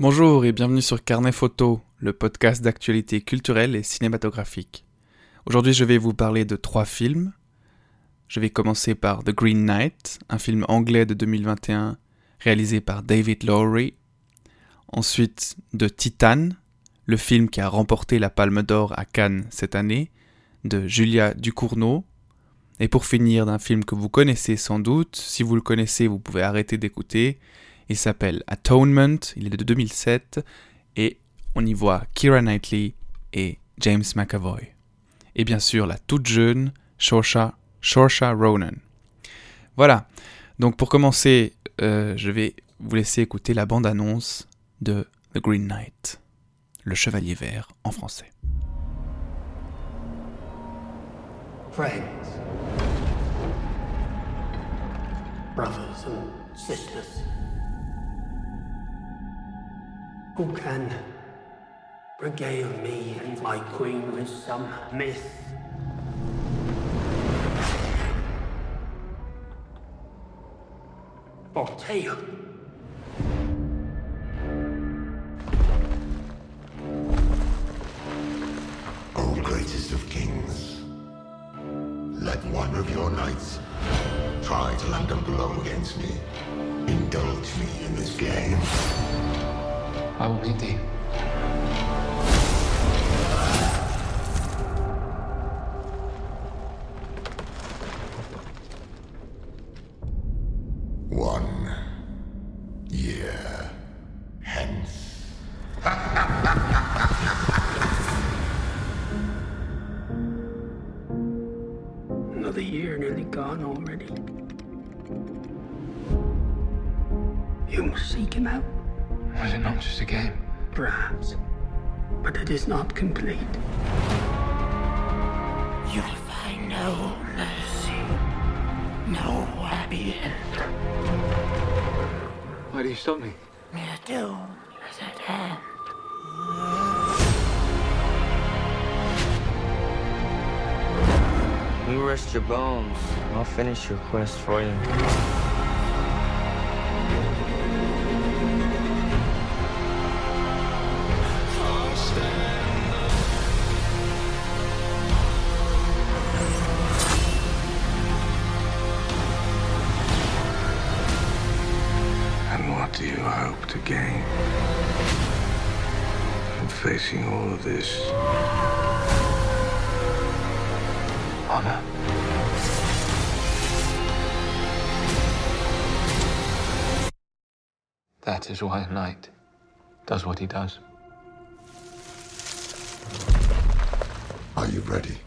Bonjour et bienvenue sur Carnet Photo, le podcast d'actualité culturelle et cinématographique. Aujourd'hui, je vais vous parler de trois films. Je vais commencer par The Green Knight, un film anglais de 2021 réalisé par David Lowery. Ensuite, de Titan, le film qui a remporté la Palme d'Or à Cannes cette année, de Julia Ducournau. Et pour finir, d'un film que vous connaissez sans doute. Si vous le connaissez, vous pouvez arrêter d'écouter. Il s'appelle Atonement, il est de 2007 et on y voit Kira Knightley et James McAvoy. Et bien sûr la toute jeune Shorsha, Ronan. Voilà, donc pour commencer, euh, je vais vous laisser écouter la bande-annonce de The Green Knight, le Chevalier Vert en français. Friends, brothers and sisters. Who can regale me and my queen with some myth? Or tale? l'humanité. One. Perhaps. But it is not complete. You'll find no mercy. No happy end. Why do you stop me? Your doom is at hand. You rest your bones. I'll finish your quest for you. Of this? Honor. That is why a knight does what he does. Are you ready?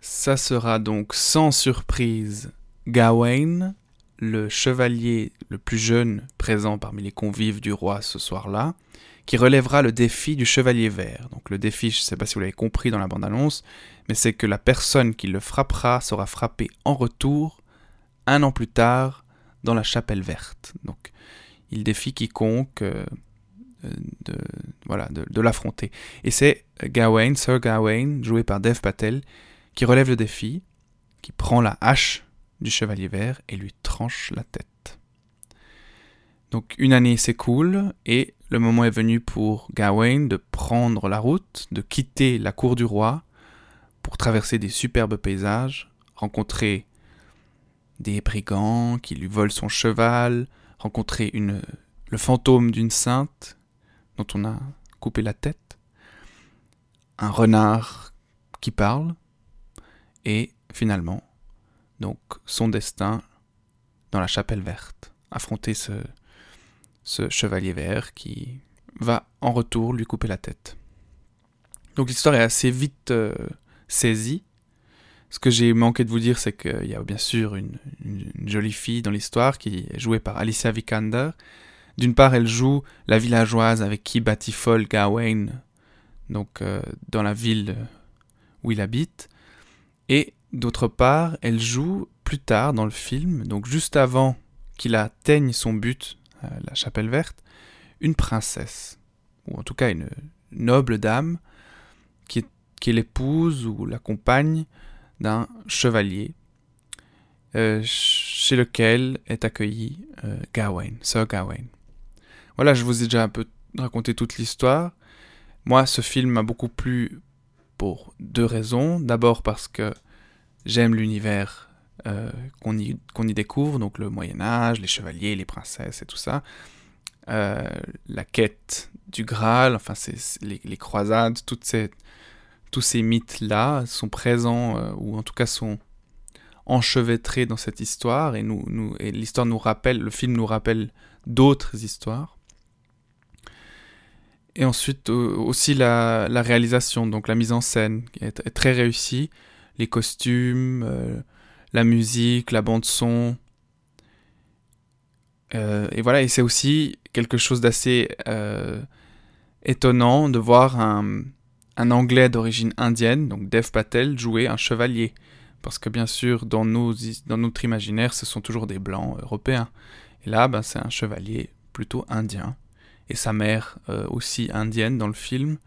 Ça sera donc sans surprise Gawain, le chevalier le plus jeune présent parmi les convives du roi ce soir-là, qui relèvera le défi du chevalier vert. Donc le défi, je ne sais pas si vous l'avez compris dans la bande-annonce, mais c'est que la personne qui le frappera sera frappée en retour un an plus tard dans la chapelle verte. Donc il défie quiconque euh, de, voilà, de l'affronter. Et c'est Gawain, Sir Gawain, joué par Dev Patel, qui relève le défi, qui prend la hache du chevalier vert et lui tranche la tête. Donc une année s'écoule et le moment est venu pour Gawain de prendre la route, de quitter la cour du roi pour traverser des superbes paysages, rencontrer des brigands qui lui volent son cheval, rencontrer le fantôme d'une sainte dont on a coupé la tête, un renard qui parle, et finalement, donc son destin dans la chapelle verte, affronter ce, ce chevalier vert qui va en retour lui couper la tête. Donc l'histoire est assez vite euh, saisie. Ce que j'ai manqué de vous dire, c'est qu'il y a bien sûr une, jolie fille dans l'histoire qui est jouée par Alicia Vikander. D'une part, elle joue la villageoise avec qui Batifol Gawain, donc euh, dans la ville où il habite. Et d'autre part, elle joue plus tard dans le film, donc juste avant qu'il atteigne son but, la chapelle verte, une princesse, ou en tout cas une noble dame, qui est, l'épouse ou la compagne d'un chevalier chez lequel est accueilli Gawain, Sir Gawain. Voilà, je vous ai déjà un peu raconté toute l'histoire. Moi, ce film m'a beaucoup plu pour deux raisons. D'abord parce que j'aime l'univers euh, qu'on y, découvre, donc le Moyen Âge, les chevaliers, les princesses et tout ça. Euh, la quête du Graal, enfin les, les, croisades, toutes ces, tous ces mythes-là sont présents, euh, ou en tout cas sont enchevêtrés dans cette histoire, et, nous, nous, et l'histoire nous rappelle, le film nous rappelle d'autres histoires. Et ensuite aussi la, la, réalisation, donc la mise en scène est, très réussie, les costumes, la musique, la bande son. Euh, et voilà, et c'est aussi quelque chose d'assez euh, étonnant de voir un, Anglais d'origine indienne, donc Dev Patel, jouer un chevalier. Parce que bien sûr, dans, notre imaginaire, ce sont toujours des blancs européens. Et là, ben, c'est un chevalier plutôt indien. Et sa mère euh, aussi indienne dans le film,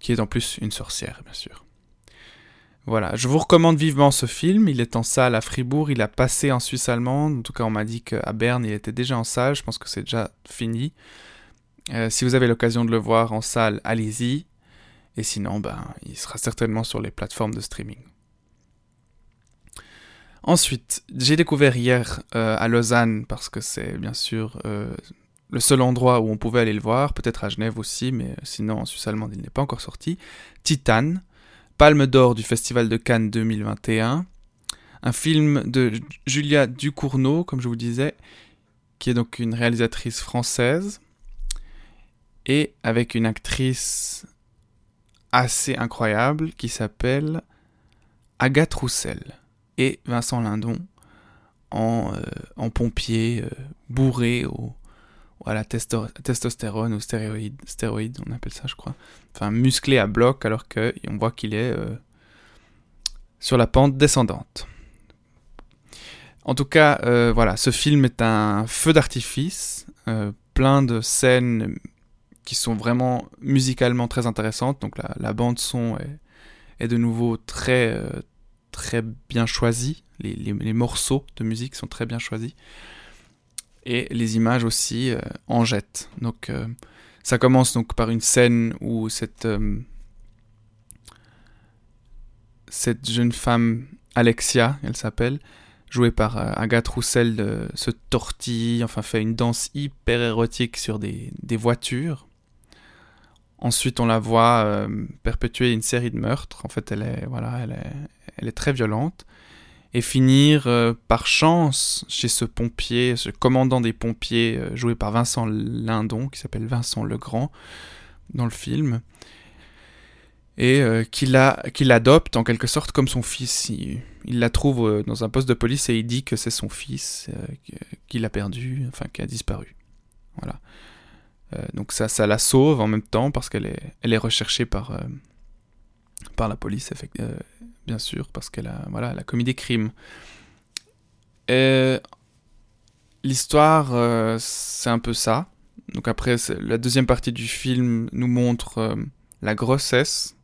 qui est en plus une sorcière, bien sûr. Voilà, je vous recommande vivement ce film. Il est en salle à Fribourg, il a passé en Suisse allemande. En tout cas, on m'a dit qu'à Berne, il était déjà en salle. Je pense que c'est déjà fini. Euh, si vous avez l'occasion de le voir en salle, allez-y. Et sinon, ben, il sera certainement sur les plateformes de streaming. Ensuite, j'ai découvert hier euh, à Lausanne, parce que c'est bien sûr euh, le seul endroit où on pouvait aller le voir, peut-être à Genève aussi, mais sinon en Suisse allemande il n'est pas encore sorti, Titan, Palme d'or du Festival de Cannes 2021. Un film de Julia Ducournau, comme je vous disais, qui est donc une réalisatrice française, et avec une actrice assez incroyable qui s'appelle Agathe Roussel et Vincent Lindon en, euh, pompier euh, bourré au, à testostérone ou stéroïde, stéroïde, on appelle ça, je crois. Enfin, musclé à bloc, alors qu'on voit qu'il est euh, sur la pente descendante. En tout cas, euh, voilà, ce film est un feu d'artifice, euh, plein de scènes qui sont vraiment musicalement très intéressantes. Donc la, bande son est, de nouveau très, très bien choisie. les, morceaux de musique sont très bien choisis et les images aussi euh, en jettent. Donc euh, ça commence donc par une scène où cette euh, jeune femme Alexia, elle s'appelle, jouée par Agathe Roussel, se tortille, enfin fait une danse hyper érotique sur des, voitures. Ensuite, on la voit perpétuer une série de meurtres. En fait, elle est, voilà, elle est très violente et finir euh, par chance chez ce pompier, ce commandant des pompiers euh, joué par Vincent Lindon, qui s'appelle Vincent Legrand dans le film, et euh, qu'il adopte en quelque sorte comme son fils. Il, la trouve dans un poste de police et il dit que c'est son fils, qu'il a perdu, enfin qui a disparu. Voilà. donc ça, ça la sauve en même temps parce qu'elle est, elle est recherchée par, par la police, bien sûr, parce qu'elle a, voilà, a commis des crimes. L'histoire, euh, c'est un peu ça. Donc après, la deuxième partie du film nous montre euh, la grossesse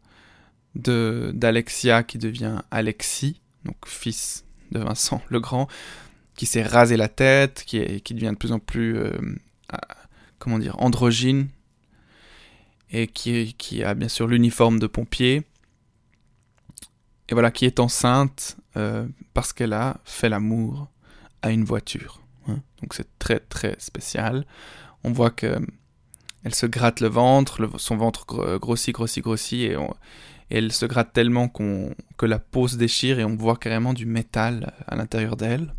de d'Alexia qui devient Alexis, donc fils de Vincent le Grand, qui s'est rasé la tête, qui, est, qui devient de plus en plus, euh, comment dire, androgyne, et qui, qui a bien sûr l'uniforme de pompier, et voilà, qui est enceinte euh, parce qu'elle a fait l'amour à une voiture. Hein. Donc c'est très très spécial. On voit que elle se gratte le ventre, son ventre grossit, grossit, grossit, et, elle se gratte tellement que la peau se déchire et on voit carrément du métal à l'intérieur d'elle.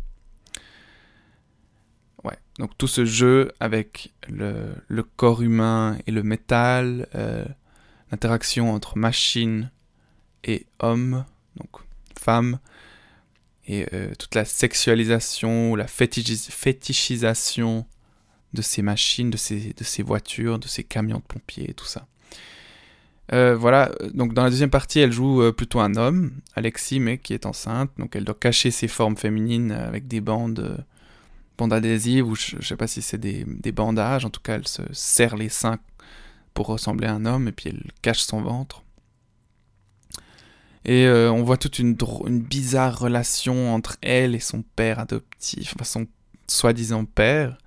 Ouais, donc tout ce jeu avec le, le corps humain et le métal, euh, l'interaction entre machine et homme, donc femme, et euh, toute la sexualisation, la fétichisation de ces machines, de ces, voitures, de ces camions de pompiers, tout ça. Euh, voilà, donc dans la deuxième partie, elle joue euh, plutôt un homme, Alexis, mais qui est enceinte, donc elle doit cacher ses formes féminines avec des bandes, bandes adhésives, ou je, ne sais pas si c'est des, bandages, en tout cas elle se serre les seins pour ressembler à un homme, et puis elle cache son ventre. Et euh, on voit toute une, une, bizarre relation entre elle et son père adoptif, enfin son soi-disant père,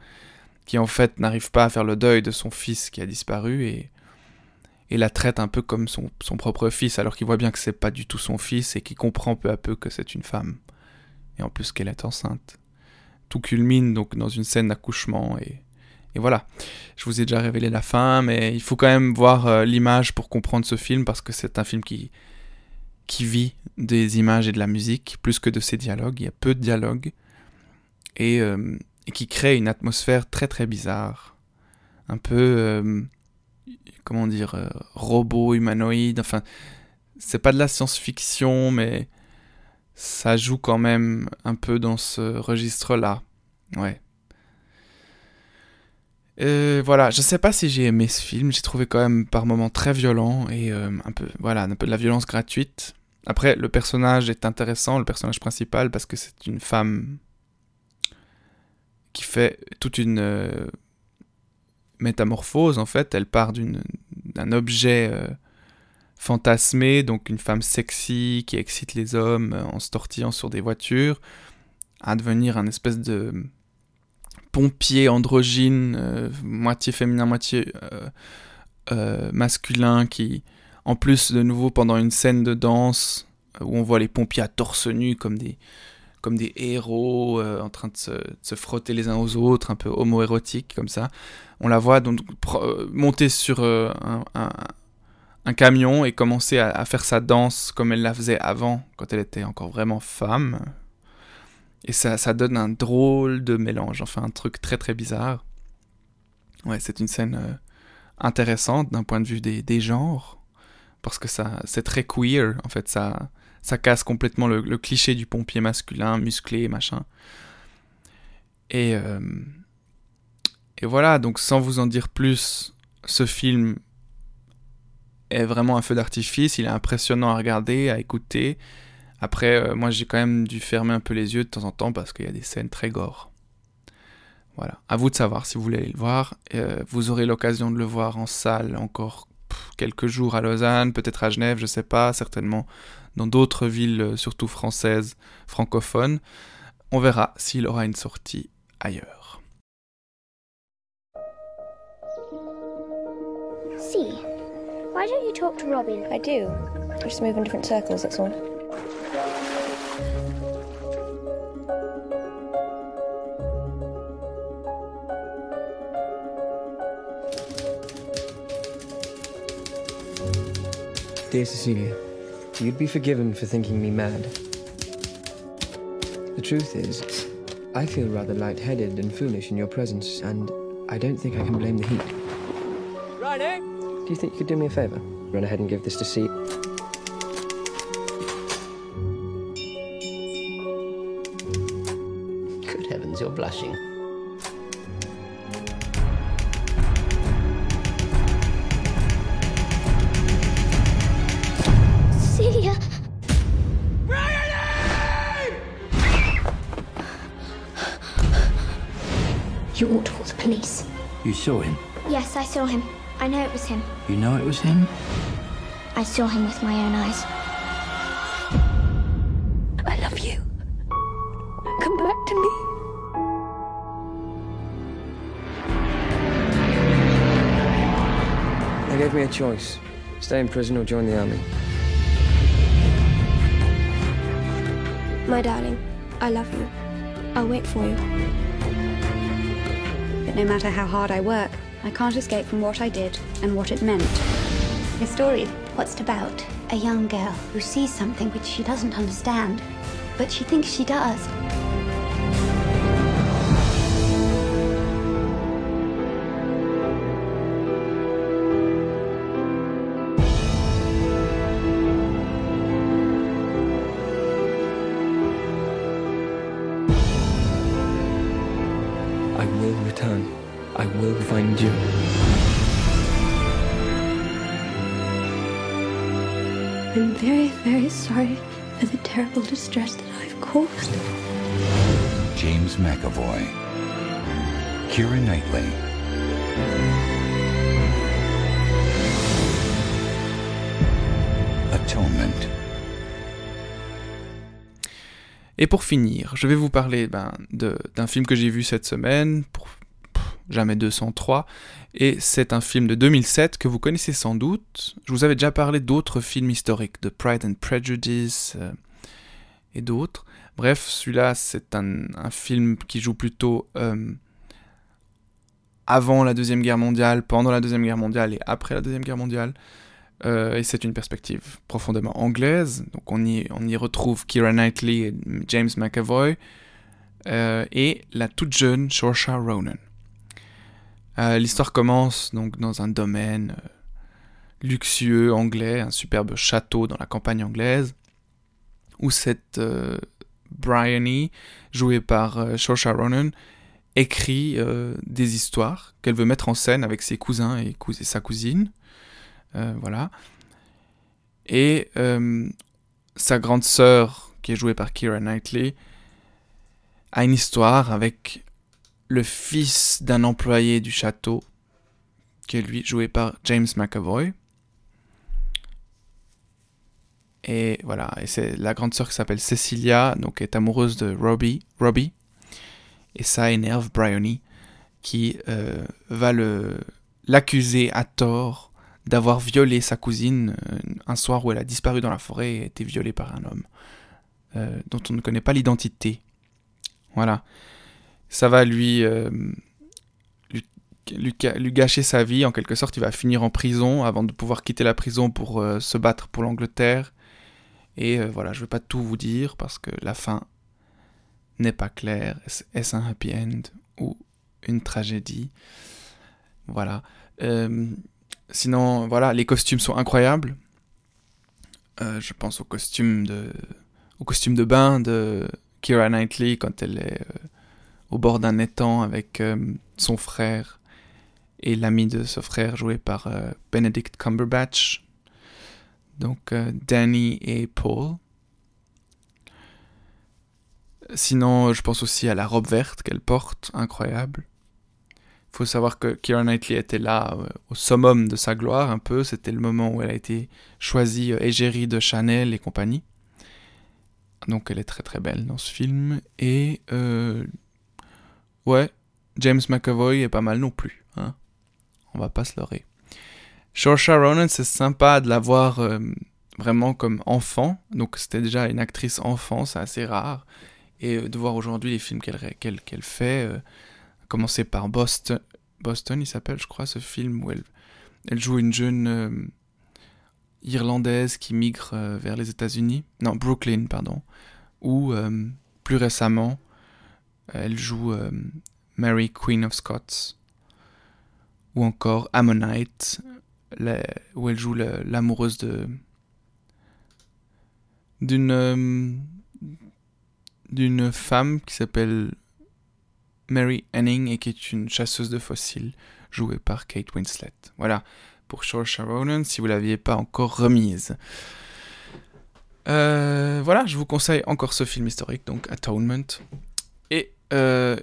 qui en fait n'arrive pas à faire le deuil de son fils qui a disparu et, la traite un peu comme son, propre fils, alors qu'il voit bien que c'est pas du tout son fils et qu'il comprend peu à peu que c'est une femme. Et en plus qu'elle est enceinte. Tout culmine donc dans une scène d'accouchement et et voilà, je vous ai déjà révélé la fin, mais il faut quand même voir euh, l'image pour comprendre ce film, parce que c'est un film qui, qui vit des images et de la musique, plus que de ses dialogues. Il y a peu de dialogues, et, euh, qui crée une atmosphère très très bizarre. Un peu, euh, comment dire, robot, humanoïde, enfin, c'est pas de la science-fiction, mais ça joue quand même un peu dans ce registre-là. Ouais. Euh, voilà, je sais pas si j'ai aimé ce film, j'ai trouvé quand même par moments très violent et euh, un peu, voilà, un peu de la violence gratuite. Après, le personnage est intéressant, le personnage principal, parce que c'est une femme qui fait toute une euh, métamorphose en fait. Elle part d'un objet fantasmé, donc une femme sexy qui excite les hommes en se tortillant sur des voitures, à devenir un espèce de pompier androgyne, euh, moitié féminin, moitié euh, euh, masculin, qui, en plus, de nouveau, pendant une scène de danse, où on voit les pompiers à torse nu comme des, comme des héros en train de se, frotter les uns aux autres, un peu homo-érotique comme ça. On la voit donc monter sur un, camion et commencer à, faire sa danse comme elle la faisait avant, quand elle était encore vraiment femme, et ça, ça donne un drôle de mélange, enfin un truc très très bizarre. Ouais, c'est une scène euh, intéressante d'un point de vue des, des genres, parce que ça, c'est très queer, en fait, ça, ça casse complètement le, cliché du pompier masculin, musclé, machin. Et, euh, et voilà, donc sans vous en dire plus, ce film est vraiment un feu d'artifice, il est impressionnant à regarder, à écouter, après, euh, moi j'ai quand même dû fermer un peu les yeux de temps en temps parce qu'il y a des scènes très gore. Voilà. À vous de savoir si vous voulez aller le voir. Euh, vous aurez l'occasion de le voir en salle encore quelques jours à Lausanne, peut-être à Genève, je sais pas, certainement dans d'autres villes, euh, surtout françaises, francophones. On verra s'il aura une sortie ailleurs. See, why don't you talk to Robin? I do. just move in different circles, that's all. Dear Cecilia, you'd be forgiven for thinking me mad. The truth is, I feel rather light-headed and foolish in your presence, and I don't think I can blame the heat. Riley? Eh? Do you think you could do me a favour? Run ahead and give this to C. Good heavens, you're blushing. You saw him? Yes, I saw him. I know it was him. You know it was him? I saw him with my own eyes. I love you. Come back to me. They gave me a choice stay in prison or join the army. My darling, I love you. I'll wait for you. No matter how hard I work, I can't escape from what I did and what it meant. Your story, what's it about? A young girl who sees something which she doesn't understand, but she thinks she does. I'm very, very sorry for the terrible distress that I've caused. James McAvoy. Kira Knightley. Atonement. Et pour finir, je vais vous parler ben, d'un film que j'ai vu cette semaine, pour jamais 203, et c'est un film de 2007 que vous connaissez sans doute. Je vous avais déjà parlé d'autres films historiques, de Pride and Prejudice euh, et d'autres. Bref, celui-là, c'est un, film qui joue plutôt euh, avant la Deuxième Guerre mondiale, pendant la Deuxième Guerre mondiale et après la Deuxième Guerre mondiale. Euh, et c'est une perspective profondément anglaise. Donc on y, on y retrouve Kira Knightley et James McAvoy et la toute jeune Saoirse Ronan. Euh, l'histoire commence donc dans un domaine euh, luxueux anglais, un superbe château dans la campagne anglaise, où cette euh, Bryony, jouée par euh, Ronan, écrit des histoires qu'elle veut mettre en scène avec ses cousins et, sa cousine. voilà. Et sa grande sœur, qui est jouée par Kira Knightley, a une histoire avec le fils d'un employé du château, qui est lui joué par James McAvoy. Et voilà, et c'est la grande sœur qui s'appelle Cecilia, donc est amoureuse de Robbie, Robbie. Et ça énerve Bryony, qui euh, va le l'accuser à tort d'avoir violé sa cousine euh, un soir où elle a disparu dans la forêt et a été violée par un homme euh, dont on ne connaît pas l'identité. Voilà ça va lui, euh, lui, gâcher sa vie. En quelque sorte, il va finir en prison avant de pouvoir quitter la prison pour euh, se battre pour l'Angleterre. Et euh, voilà, je ne vais pas tout vous dire parce que la fin n'est pas claire. Est-ce un happy end ou une tragédie? Voilà. sinon, voilà, les costumes sont incroyables. je pense au costume de, au costume de bain de Kira Knightley quand elle est au bord d'un étang avec euh, son frère et l'ami de ce frère joué par euh, Benedict Cumberbatch. Donc euh, Danny et Paul. Sinon, je pense aussi à la robe verte qu'elle porte, incroyable. Il faut savoir que Keira Knightley était là au summum de sa gloire, un peu. C'était le moment où elle a été choisie égérie de Chanel et compagnie. Donc elle est très très belle dans ce film. Et Ouais, James McAvoy est pas mal non plus. Hein. On va pas se leurrer. Saoirse Ronan, c'est sympa de la voir euh, vraiment comme enfant. Donc c'était déjà une actrice enfant, c'est assez rare. Et euh, de voir aujourd'hui les films qu'elle fait, euh, commencer par Boston, Boston il s'appelle je crois ce film où elle, elle joue une jeune irlandaise qui migre vers les États-Unis. Non, Brooklyn, pardon. Ou plus récemment, elle joue euh, Mary Queen of Scots. Ou encore Ammonite, où elle joue l'amoureuse de d'une euh, d'une femme qui s'appelle Mary Anning et qui est une chasseuse de fossiles jouée par Kate Winslet. Voilà pour Saoirse Ronan si vous l'aviez pas encore remise. Euh, voilà, je vous conseille encore ce film historique, donc Atonement. Et euh,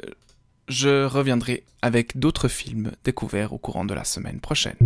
je reviendrai avec d'autres films découverts au courant de la semaine prochaine.